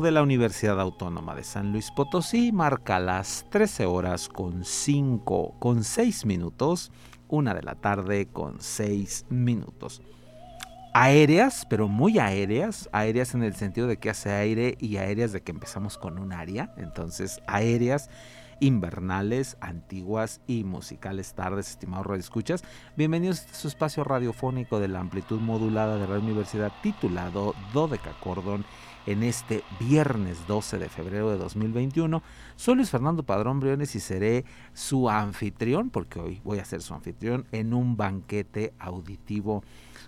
De la Universidad Autónoma de San Luis Potosí marca las 13 horas con 5, con 6 minutos, una de la tarde con 6 minutos. Aéreas, pero muy aéreas, aéreas en el sentido de que hace aire y aéreas de que empezamos con un área, entonces aéreas invernales, antiguas y musicales tardes, estimados radioescuchas. Bienvenidos a su espacio radiofónico de la amplitud modulada de la Universidad titulado Dodecacordon en este viernes 12 de febrero de 2021. Soy Luis Fernando Padrón Briones y seré su anfitrión, porque hoy voy a ser su anfitrión en un banquete auditivo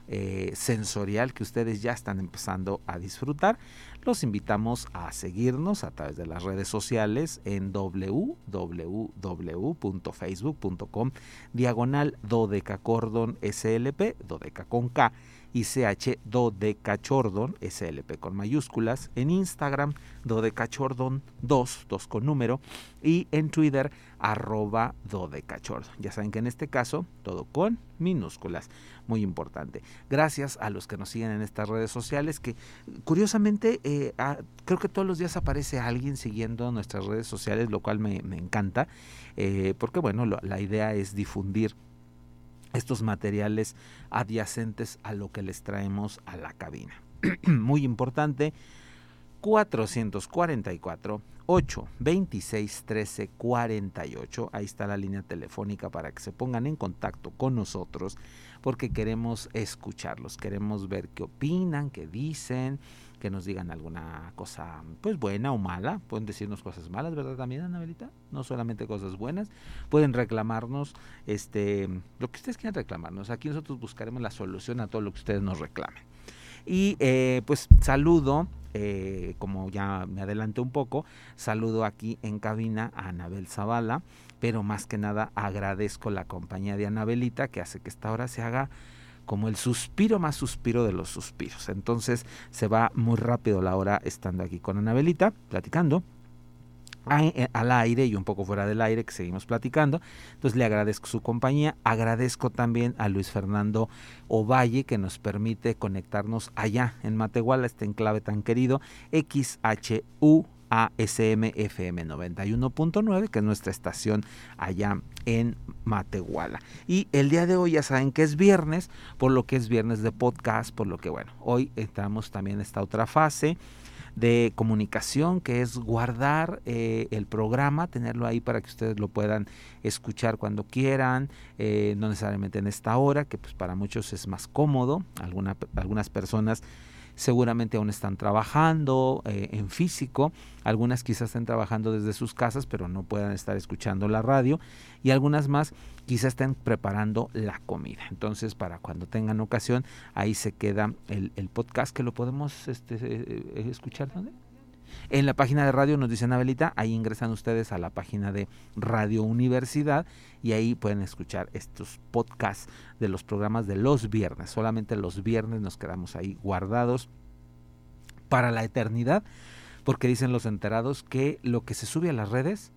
eh, sensorial que ustedes ya están empezando a disfrutar. Los invitamos a seguirnos a través de las redes sociales en www.facebook.com diagonal dodecacordon slp, dodeca con K y CH Dodecachordon, SLP con mayúsculas, en Instagram Dodecachordon 2, 2 con número, y en Twitter arroba Dodecachordon. Ya saben que en este caso todo con minúsculas, muy importante. Gracias a los que nos siguen en estas redes sociales, que curiosamente eh, creo que todos los días aparece alguien siguiendo nuestras redes sociales, lo cual me, encanta, eh, porque bueno, la idea es difundir estos materiales adyacentes a lo que les traemos a la cabina. Muy importante, 444 826 1348. Ahí está la línea telefónica para que se pongan en contacto con nosotros porque queremos escucharlos, queremos ver qué opinan, qué dicen, nos digan alguna cosa pues buena o mala, pueden decirnos cosas malas, ¿verdad también, Anabelita? No solamente cosas buenas, pueden reclamarnos este lo que ustedes quieran reclamarnos. Aquí nosotros buscaremos la solución a todo lo que ustedes nos reclamen. Y eh, pues saludo, eh, como ya me adelanté un poco, saludo aquí en cabina a Anabel Zavala, pero más que nada agradezco la compañía de Anabelita que hace que esta hora se haga como el suspiro más suspiro de los suspiros. Entonces se va muy rápido la hora estando aquí con Anabelita, platicando eh, al aire y un poco fuera del aire que seguimos platicando. Entonces le agradezco su compañía, agradezco también a Luis Fernando Ovalle que nos permite conectarnos allá en Matehuala, este enclave tan querido, XHU ASM FM 91.9, que es nuestra estación allá en Matehuala. Y el día de hoy ya saben que es viernes, por lo que es viernes de podcast, por lo que bueno, hoy entramos también en esta otra fase de comunicación que es guardar eh, el programa, tenerlo ahí para que ustedes lo puedan escuchar cuando quieran, eh, no necesariamente en esta hora, que pues para muchos es más cómodo, algunas personas seguramente aún están trabajando eh, en físico, algunas quizás estén trabajando desde sus casas, pero no puedan estar escuchando la radio, y algunas más quizás estén preparando la comida. Entonces, para cuando tengan ocasión, ahí se queda el, podcast que lo podemos este, eh, escuchar. ¿dónde? En la página de radio nos dice Anabelita, ahí ingresan ustedes a la página de Radio Universidad y ahí pueden escuchar estos podcasts de los programas de los viernes. Solamente los viernes nos quedamos ahí guardados para la eternidad, porque dicen los enterados que lo que se sube a las redes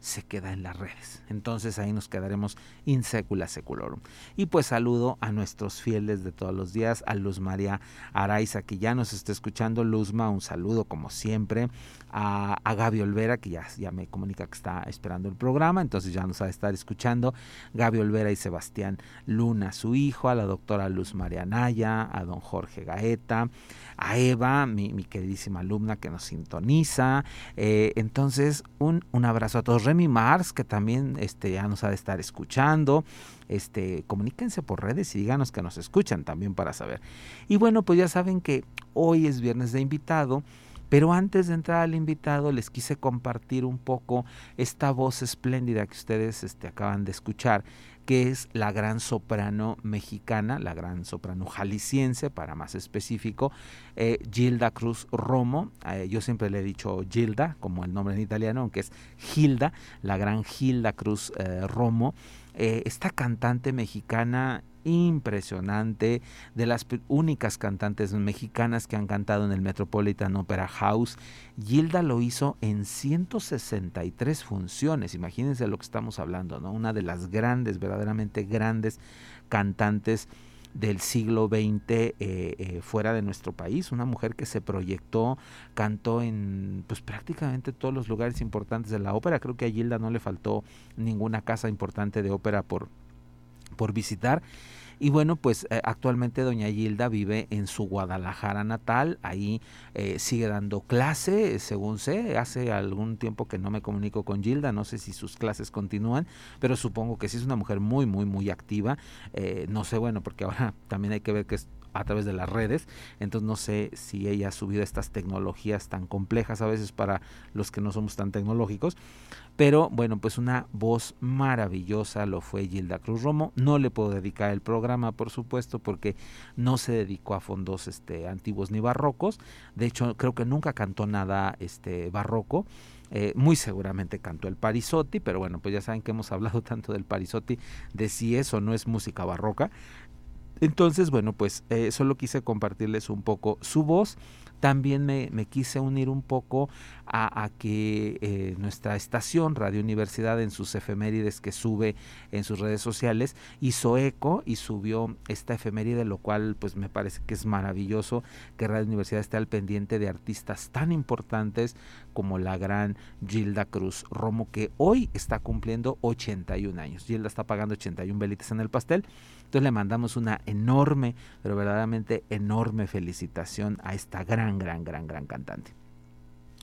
se queda en las redes. Entonces ahí nos quedaremos insecula seculorum. Y pues saludo a nuestros fieles de todos los días, a Luz María Araiza que ya nos está escuchando. Luzma, un saludo como siempre. A, a Gaby Olvera que ya, ya me comunica que está esperando el programa, entonces ya nos va a estar escuchando. Gaby Olvera y Sebastián Luna, su hijo, a la doctora Luz María Naya, a don Jorge Gaeta, a Eva, mi, queridísima alumna que nos sintoniza. Eh, entonces, un, un abrazo a todos Remy Mars, que también este, ya nos ha de estar escuchando. Este, comuníquense por redes y díganos que nos escuchan también para saber. Y bueno, pues ya saben que hoy es viernes de invitado. Pero antes de entrar al invitado, les quise compartir un poco esta voz espléndida que ustedes este, acaban de escuchar, que es la gran soprano mexicana, la gran soprano jalisciense, para más específico, eh, Gilda Cruz Romo. Eh, yo siempre le he dicho Gilda, como el nombre en italiano, aunque es Gilda, la gran Gilda Cruz eh, Romo. esta cantante mexicana impresionante, de las únicas cantantes mexicanas que han cantado en el Metropolitan Opera House. Gilda lo hizo en 163 funciones, imagínense lo que estamos hablando, ¿no? Una de las grandes, verdaderamente grandes cantantes del siglo XX eh, eh, fuera de nuestro país, una mujer que se proyectó, cantó en pues prácticamente todos los lugares importantes de la ópera, creo que a Gilda no le faltó ninguna casa importante de ópera por, por visitar y bueno, pues eh, actualmente doña Gilda vive en su Guadalajara natal, ahí eh, sigue dando clase, según sé, hace algún tiempo que no me comunico con Gilda, no sé si sus clases continúan, pero supongo que sí es una mujer muy, muy, muy activa, eh, no sé, bueno, porque ahora también hay que ver que a través de las redes. Entonces no sé si ella ha subido estas tecnologías tan complejas a veces para los que no somos tan tecnológicos. Pero bueno, pues una voz maravillosa lo fue Gilda Cruz Romo. No le puedo dedicar el programa, por supuesto, porque no se dedicó a fondos este, antiguos ni barrocos. De hecho, creo que nunca cantó nada este, barroco. Eh, muy seguramente cantó el Parisotti, pero bueno, pues ya saben que hemos hablado tanto del Parisotti, de si eso no es música barroca. Entonces, bueno, pues eh, solo quise compartirles un poco su voz. También me, quise unir un poco a, que eh, nuestra estación, Radio Universidad, en sus efemérides que sube en sus redes sociales, hizo eco y subió esta efeméride, lo cual pues me parece que es maravilloso que Radio Universidad esté al pendiente de artistas tan importantes como la gran Gilda Cruz Romo, que hoy está cumpliendo 81 años. Gilda está pagando 81 velitas en el pastel. Entonces le mandamos una enorme, pero verdaderamente enorme felicitación a esta gran, gran, gran, gran cantante.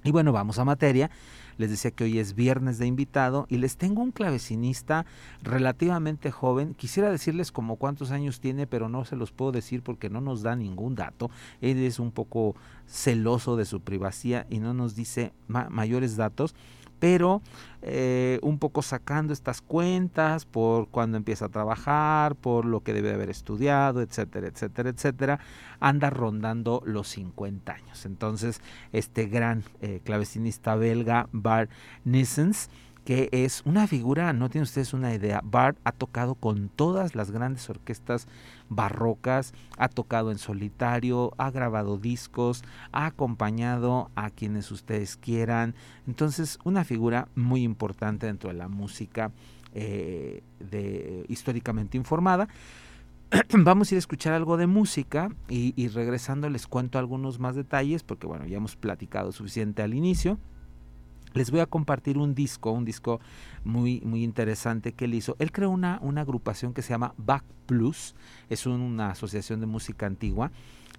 Y bueno, vamos a materia. Les decía que hoy es viernes de invitado y les tengo un clavecinista relativamente joven. Quisiera decirles como cuántos años tiene, pero no se los puedo decir porque no nos da ningún dato. Él es un poco celoso de su privacidad y no nos dice mayores datos pero eh, un poco sacando estas cuentas por cuando empieza a trabajar, por lo que debe haber estudiado, etcétera, etcétera, etcétera, anda rondando los 50 años. Entonces, este gran eh, clavecinista belga, Bart Nissens, que es una figura, no tienen ustedes una idea, Bart ha tocado con todas las grandes orquestas barrocas, ha tocado en solitario, ha grabado discos, ha acompañado a quienes ustedes quieran, entonces una figura muy importante dentro de la música eh, de, históricamente informada. Vamos a ir a escuchar algo de música y, y regresando les cuento algunos más detalles porque bueno, ya hemos platicado suficiente al inicio les voy a compartir un disco, un disco muy, muy interesante que él hizo. Él creó una, una agrupación que se llama Back Plus, es una asociación de música antigua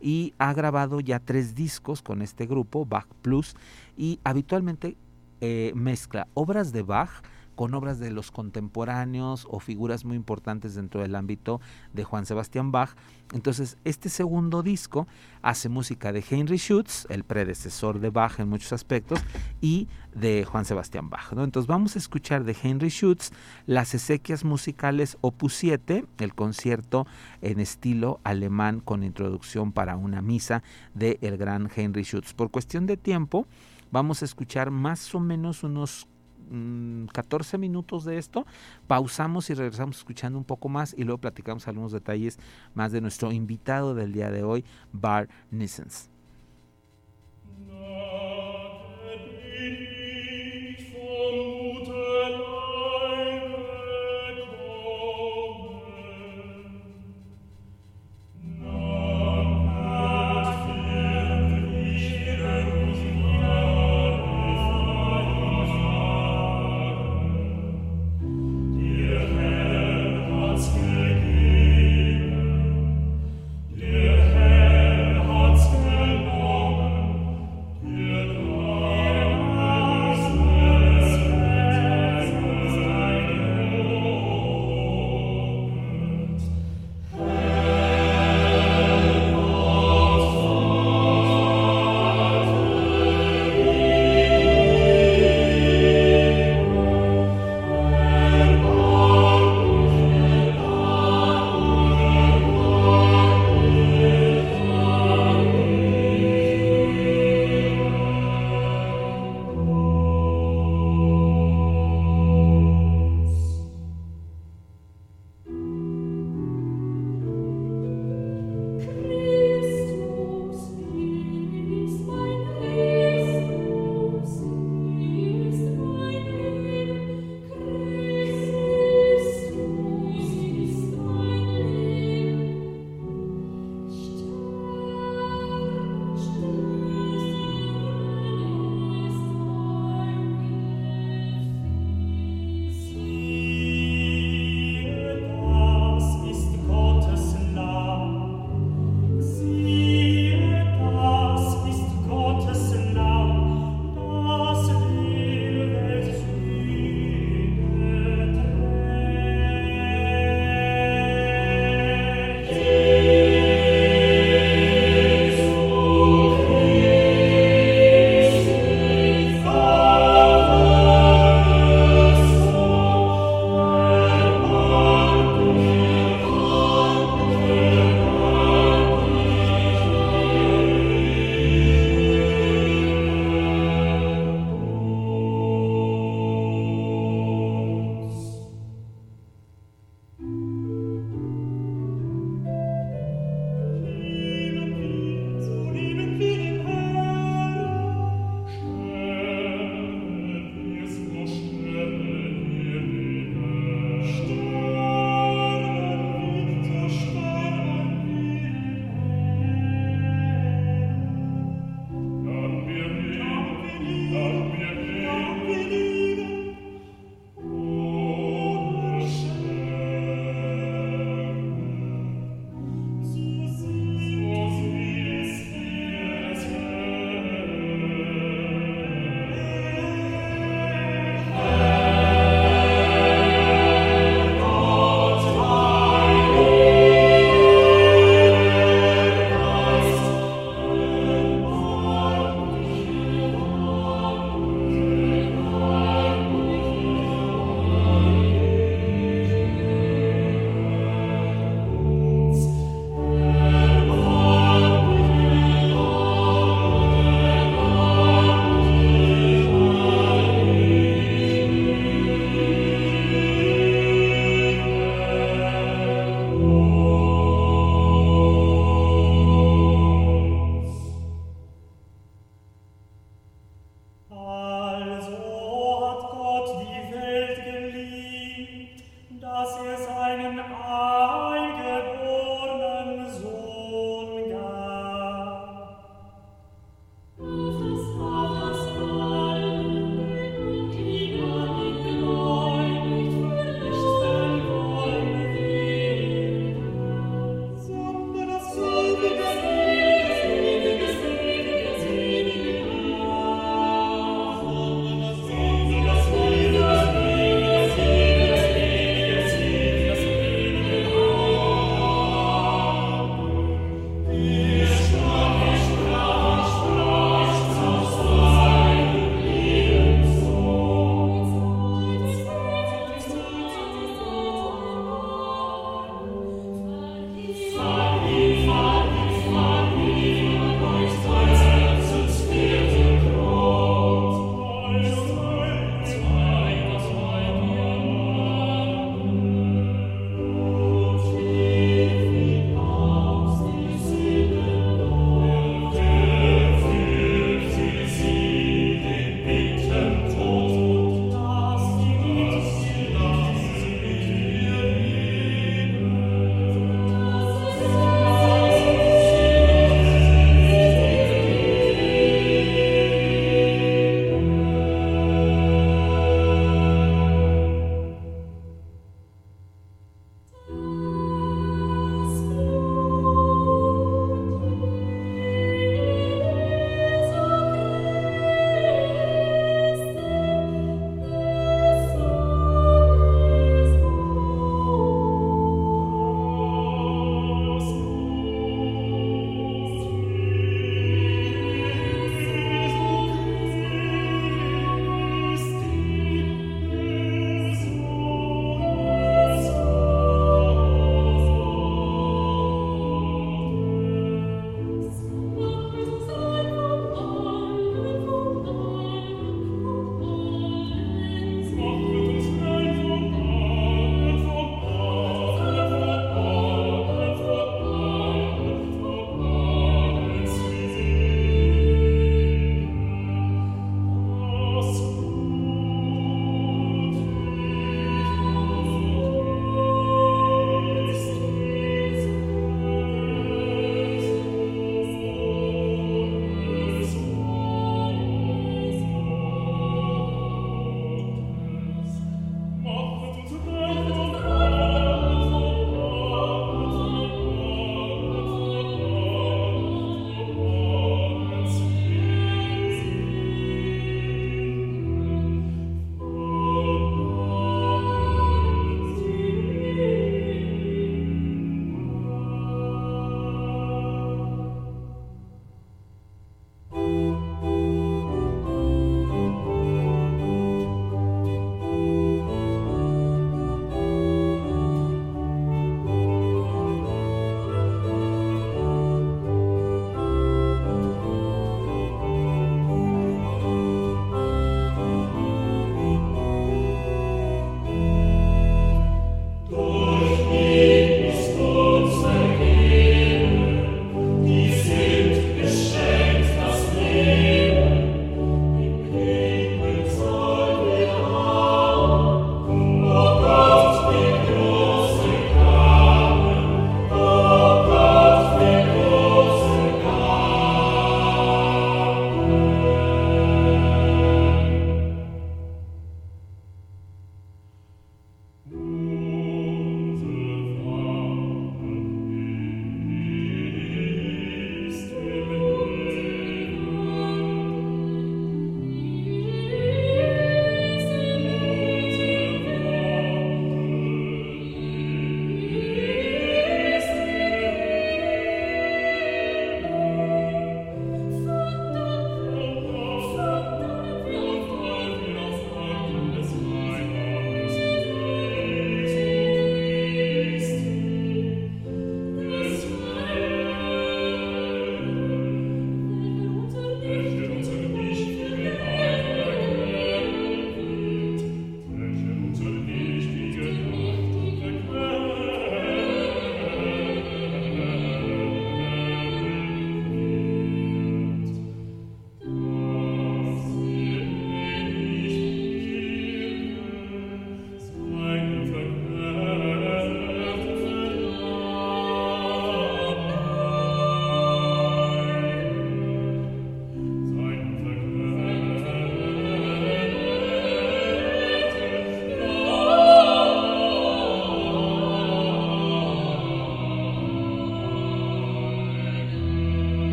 y ha grabado ya tres discos con este grupo, Bach Plus, y habitualmente eh, mezcla obras de Bach con obras de los contemporáneos o figuras muy importantes dentro del ámbito de Juan Sebastián Bach. Entonces, este segundo disco hace música de Heinrich Schütz, el predecesor de Bach en muchos aspectos, y de Juan Sebastián Bach. Entonces, vamos a escuchar de Heinrich Schütz las esequias musicales Opus 7, el concierto en estilo alemán con introducción para una misa de el gran Heinrich Schütz. Por cuestión de tiempo, vamos a escuchar más o menos unos 14 mm, minutos de esto, pausamos y regresamos escuchando un poco más y luego platicamos algunos detalles más de nuestro invitado del día de hoy, Bar Nissens.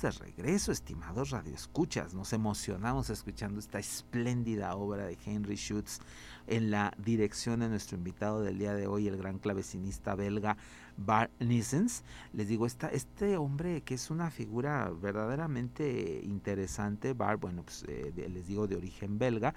De regreso, estimados radioescuchas. Nos emocionamos escuchando esta espléndida obra de Henry Schutz en la dirección de nuestro invitado del día de hoy, el gran clavecinista belga Bart Nissens. Les digo, esta, este hombre que es una figura verdaderamente interesante, Bart, bueno, pues eh, les digo de origen belga,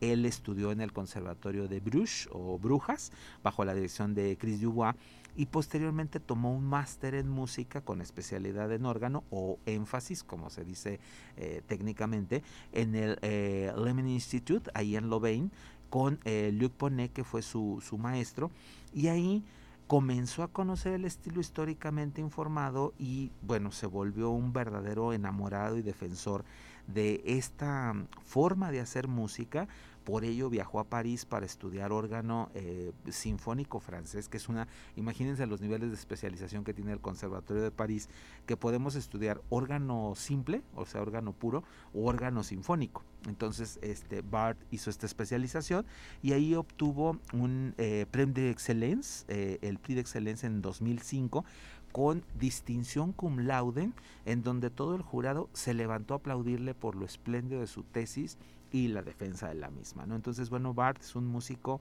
él estudió en el Conservatorio de Bruges o Brujas, bajo la dirección de Chris Dubois, y posteriormente tomó un máster en música con especialidad en órgano o énfasis, como se dice eh, técnicamente, en el eh, Lemon Institute, ahí en Louvain, con eh, Luc Ponnet, que fue su, su maestro, y ahí comenzó a conocer el estilo históricamente informado y bueno, se volvió un verdadero enamorado y defensor de esta forma de hacer música por ello viajó a París para estudiar órgano eh, sinfónico francés, que es una, imagínense los niveles de especialización que tiene el Conservatorio de París, que podemos estudiar órgano simple, o sea, órgano puro, o órgano sinfónico. Entonces, este Bart hizo esta especialización y ahí obtuvo un eh, de excelencia, eh, el Prix de Excelencia en 2005 con distinción cum laude, en donde todo el jurado se levantó a aplaudirle por lo espléndido de su tesis y la defensa de la misma. ¿no? Entonces, bueno, Bart es un músico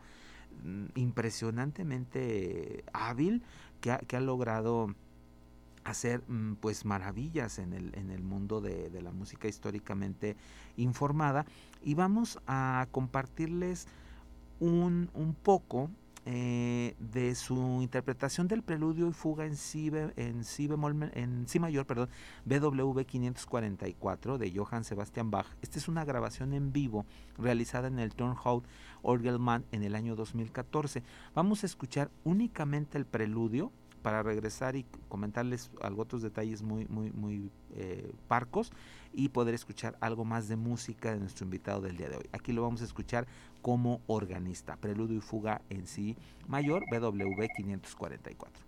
mm, impresionantemente hábil que ha, logrado hacer mm, pues maravillas en el, en el mundo de, de, la música históricamente informada y vamos a compartirles un, un poco eh, de su interpretación del preludio y fuga en si, en bemol, en si mayor, perdón, BWV 544 de Johann Sebastian Bach. Esta es una grabación en vivo realizada en el Turnhout Orgelman en el año 2014. Vamos a escuchar únicamente el preludio para regresar y comentarles algo otros detalles muy muy muy eh, parcos y poder escuchar algo más de música de nuestro invitado del día de hoy. Aquí lo vamos a escuchar como organista, preludio y fuga en sí mayor BWV 544.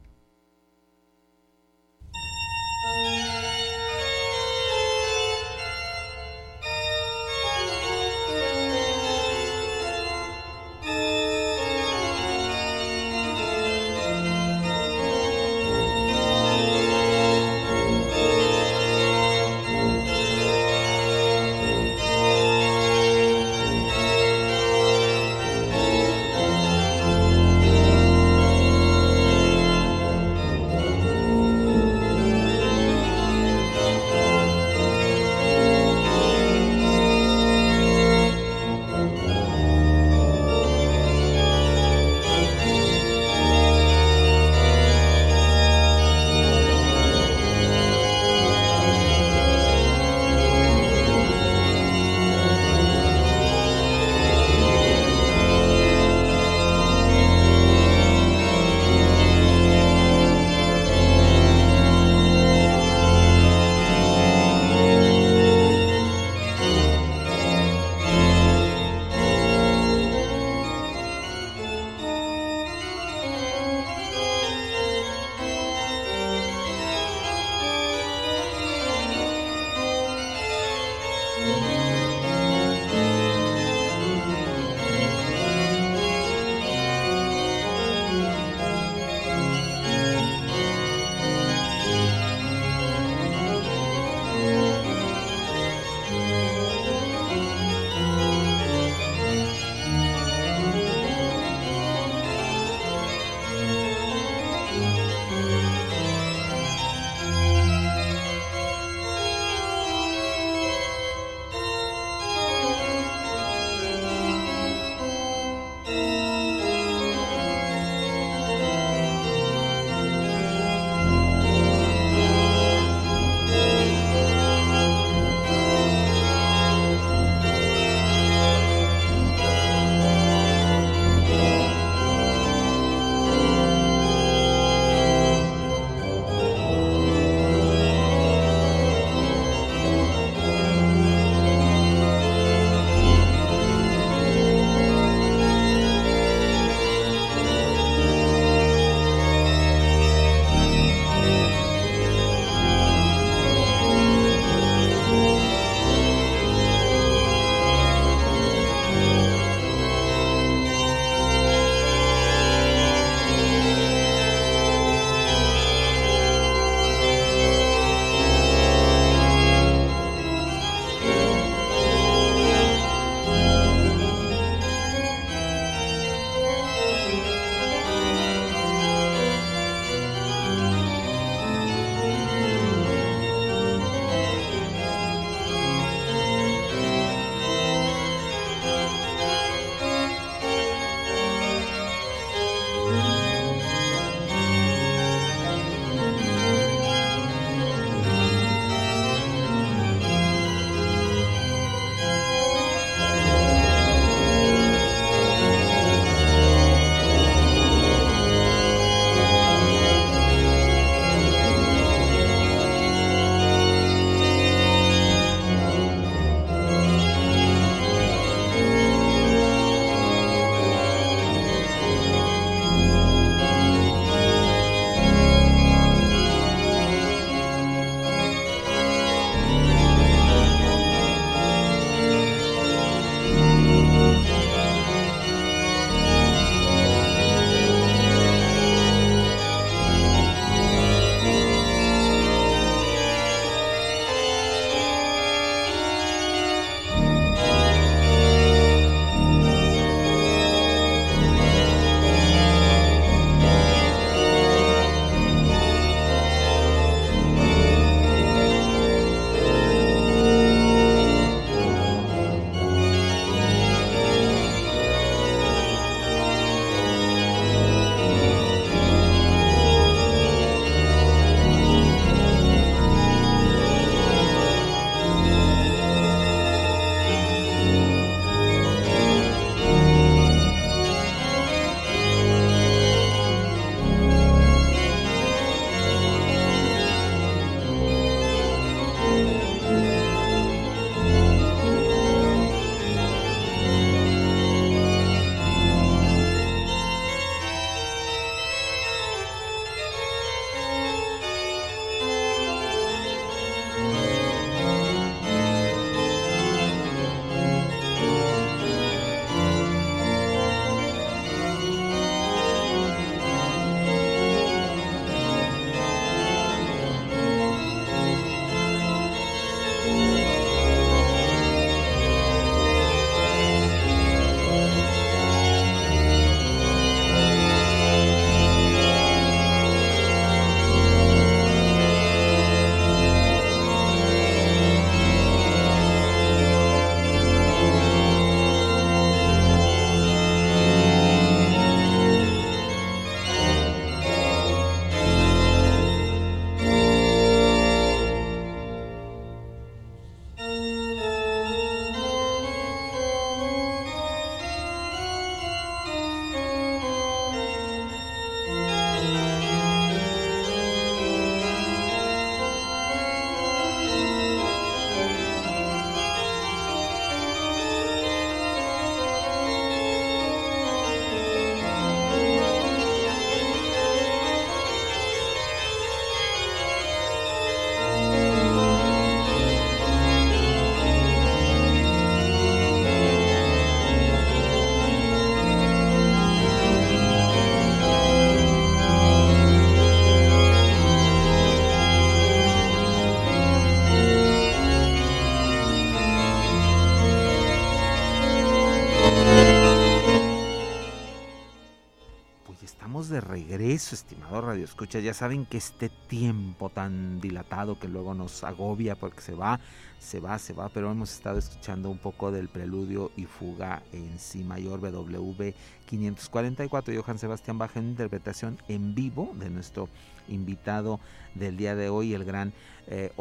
Regreso, estimado Radio Escucha. Ya saben que este tiempo tan dilatado que luego nos agobia porque se va, se va, se va, pero hemos estado escuchando un poco del preludio y fuga en Si mayor BW 544 Johann Sebastián Bach en interpretación en vivo de nuestro invitado del día de hoy, el gran eh,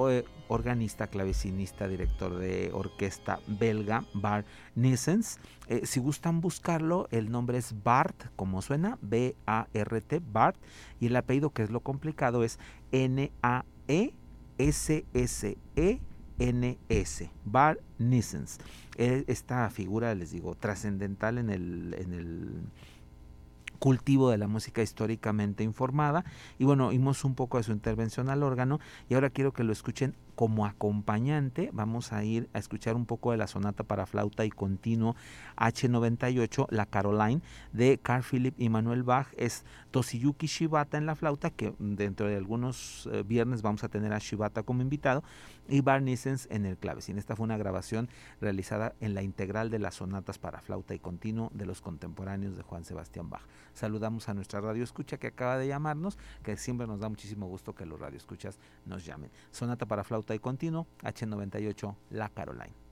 organista, clavecinista, director de orquesta belga, Bart Nissens. Eh, si gustan buscarlo, el nombre es Bart, como suena, B-A-R-T, Bart, y el apellido, que es lo complicado, es N-A-E-S-S-E. NS, Bart Nissens. Eh, esta figura, les digo, trascendental en el, en el cultivo de la música históricamente informada. Y bueno, oímos un poco de su intervención al órgano y ahora quiero que lo escuchen como acompañante. Vamos a ir a escuchar un poco de la sonata para flauta y continuo H98, la Caroline, de Carl Philipp y Manuel Bach. Es Toshiyuki Shibata en la flauta, que dentro de algunos eh, viernes vamos a tener a Shibata como invitado, y Barnisens en el clavecín. Esta fue una grabación realizada en la integral de las sonatas para flauta y continuo de los contemporáneos de Juan Sebastián Bach. Saludamos a nuestra radio escucha que acaba de llamarnos, que siempre nos da muchísimo gusto que los radioescuchas nos llamen. Sonata para flauta y continuo, H98 La Caroline.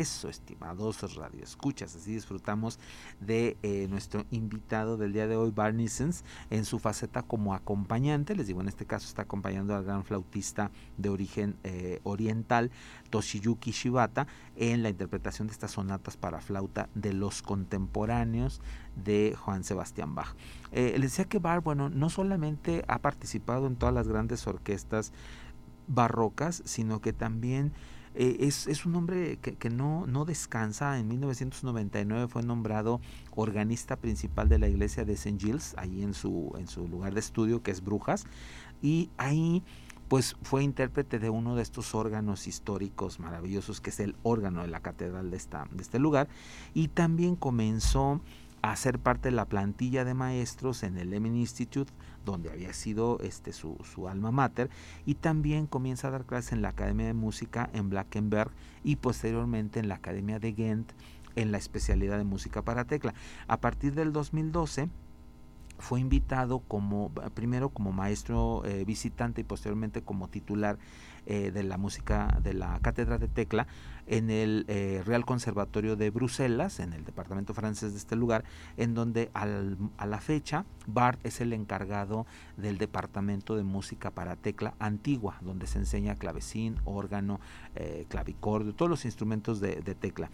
Regreso, estimados radioescuchas. Así disfrutamos de eh, nuestro invitado del día de hoy, Barney Sens, en su faceta como acompañante. Les digo, en este caso está acompañando al gran flautista de origen eh, oriental, Toshiyuki Shibata, en la interpretación de estas sonatas para flauta de los contemporáneos de Juan Sebastián Bach. Eh, les decía que Bar, bueno, no solamente ha participado en todas las grandes orquestas barrocas, sino que también eh, es, un hombre que, no, no, descansa. En 1999 fue nombrado organista principal de la iglesia de St. Giles, ahí en su, en su lugar de estudio, que es Brujas. Y ahí pues fue intérprete de uno de estos órganos históricos maravillosos, que es el órgano de la catedral de, esta, de este lugar. Y también comenzó a ser parte de la plantilla de maestros en el Emin Institute, donde había sido este, su, su, alma mater, y también comienza a dar clases en la Academia de Música en Blackenberg y posteriormente en la Academia de Ghent en la especialidad de música para tecla. A partir del 2012 fue invitado como primero como maestro eh, visitante y posteriormente como titular eh, de la música de la cátedra de tecla en el eh, Real Conservatorio de Bruselas, en el departamento francés de este lugar, en donde a la fecha Bart es el encargado del departamento de música para tecla antigua, donde se enseña clavecín, órgano, eh, clavicordio, todos los instrumentos de tecla.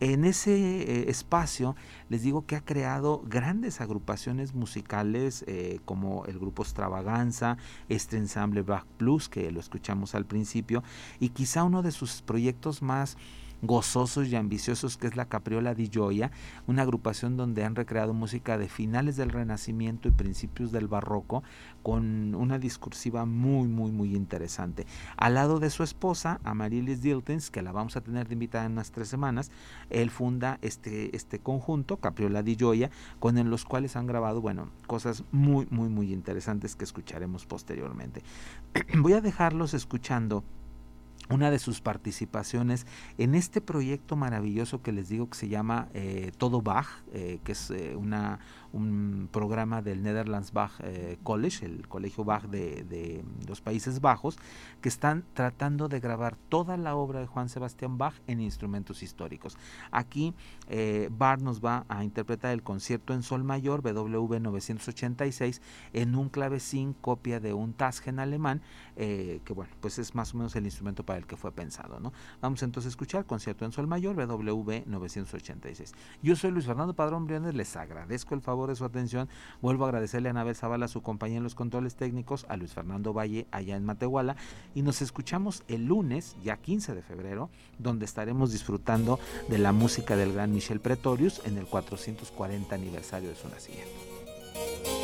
En ese eh, espacio les digo que ha creado grandes agrupaciones musicales eh, como el grupo Extravaganza, este ensamble Bach Plus que lo escuchamos al principio y quizá uno de sus proyectos más gozosos y ambiciosos que es la Capriola di Gioia, una agrupación donde han recreado música de finales del Renacimiento y principios del Barroco con una discursiva muy muy muy interesante. Al lado de su esposa, Amarilis Diltens, que la vamos a tener de invitada en unas tres semanas, él funda este, este conjunto, Capriola di Gioia, con los cuales han grabado, bueno, cosas muy muy muy interesantes que escucharemos posteriormente. Voy a dejarlos escuchando una de sus participaciones en este proyecto maravilloso que les digo que se llama eh, Todo Bach, eh, que es eh, una, un programa del Netherlands Bach eh, College, el colegio Bach de, los Países Bajos, que están tratando de grabar toda la obra de Juan Sebastián Bach en instrumentos históricos. Aquí eh, Bach nos va a interpretar el concierto en sol mayor BW 986 en un clavecín copia de un Tasgen alemán, eh, que bueno, pues es más o menos el instrumento para el que fue pensado. ¿no? Vamos entonces a escuchar concierto en sol mayor BW 986. Yo soy Luis Fernando Padrón Briones, les agradezco el de su atención. Vuelvo a agradecerle a Anabel Zavala, su compañía en los controles técnicos, a Luis Fernando Valle allá en Matehuala y nos escuchamos el lunes, ya 15 de febrero, donde estaremos disfrutando de la música del gran Michel Pretorius en el 440 aniversario de su nacimiento.